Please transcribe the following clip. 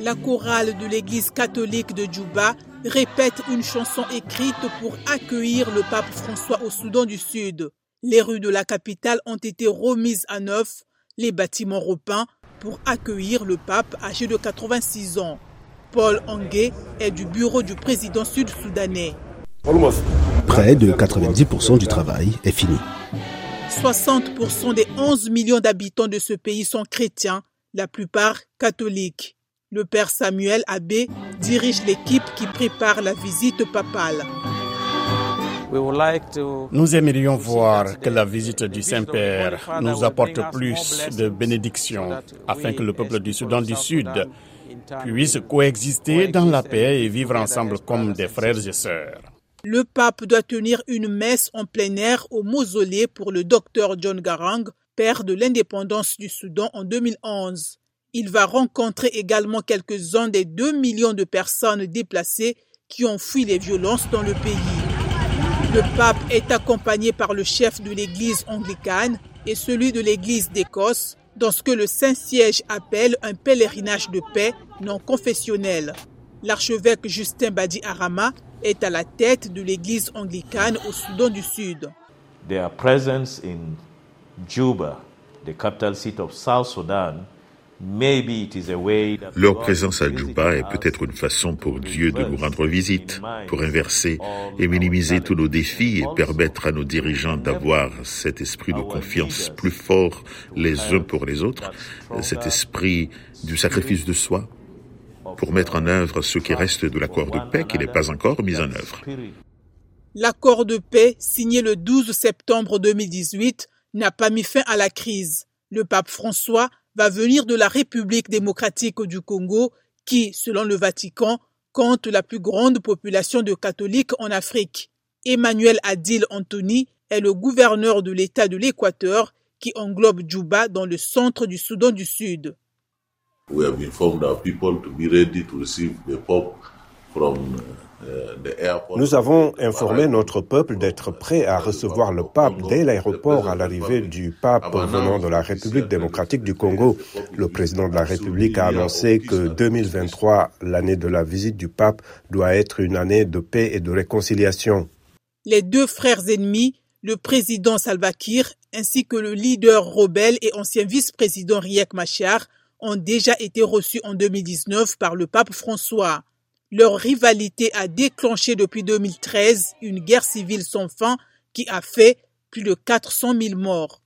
La chorale de l'église catholique de Djouba répète une chanson écrite pour accueillir le pape François au Soudan du Sud. Les rues de la capitale ont été remises à neuf, les bâtiments repeints pour accueillir le pape âgé de 86 ans. Paul Angé est du bureau du président sud-soudanais. Près de 90% du travail est fini. 60% des 11 millions d'habitants de ce pays sont chrétiens, la plupart catholiques. Le père Samuel Abbé dirige l'équipe qui prépare la visite papale. Nous aimerions voir que la visite du Saint-Père nous apporte plus de bénédictions afin que le peuple du Soudan du Sud puisse coexister dans la paix et vivre ensemble comme des frères et sœurs. Le pape doit tenir une messe en plein air au mausolée pour le docteur John Garang, père de l'indépendance du Soudan en 2011. Il va rencontrer également quelques-uns des 2 millions de personnes déplacées qui ont fui les violences dans le pays. Le pape est accompagné par le chef de l'église anglicane et celui de l'église d'Écosse dans ce que le Saint-Siège appelle un pèlerinage de paix non confessionnel. L'archevêque Justin Badi Arama est à la tête de l'église anglicane au Soudan du Sud. Their presence in Juba, the capital seat of South Sudan, leur présence à Djouba est peut-être une façon pour Dieu de nous rendre visite, pour inverser et minimiser tous nos défis et permettre à nos dirigeants d'avoir cet esprit de confiance plus fort les uns pour les autres, cet esprit du sacrifice de soi, pour mettre en œuvre ce qui reste de l'accord de paix qui n'est pas encore mis en œuvre. L'accord de paix signé le 12 septembre 2018 n'a pas mis fin à la crise. Le pape François va venir de la République démocratique du Congo qui, selon le Vatican, compte la plus grande population de catholiques en Afrique. Emmanuel Adil Anthony est le gouverneur de l'État de l'Équateur qui englobe Djouba dans le centre du Soudan du Sud. We have informed our people to be ready to receive the Pope from nous avons informé notre peuple d'être prêt à recevoir le pape dès l'aéroport à l'arrivée du pape venant de la République démocratique du Congo. Le président de la République a annoncé que 2023, l'année de la visite du pape, doit être une année de paix et de réconciliation. Les deux frères ennemis, le président Salva Kiir ainsi que le leader rebelle et ancien vice-président Riek Machar, ont déjà été reçus en 2019 par le pape François. Leur rivalité a déclenché depuis 2013 une guerre civile sans fin qui a fait plus de 400 000 morts.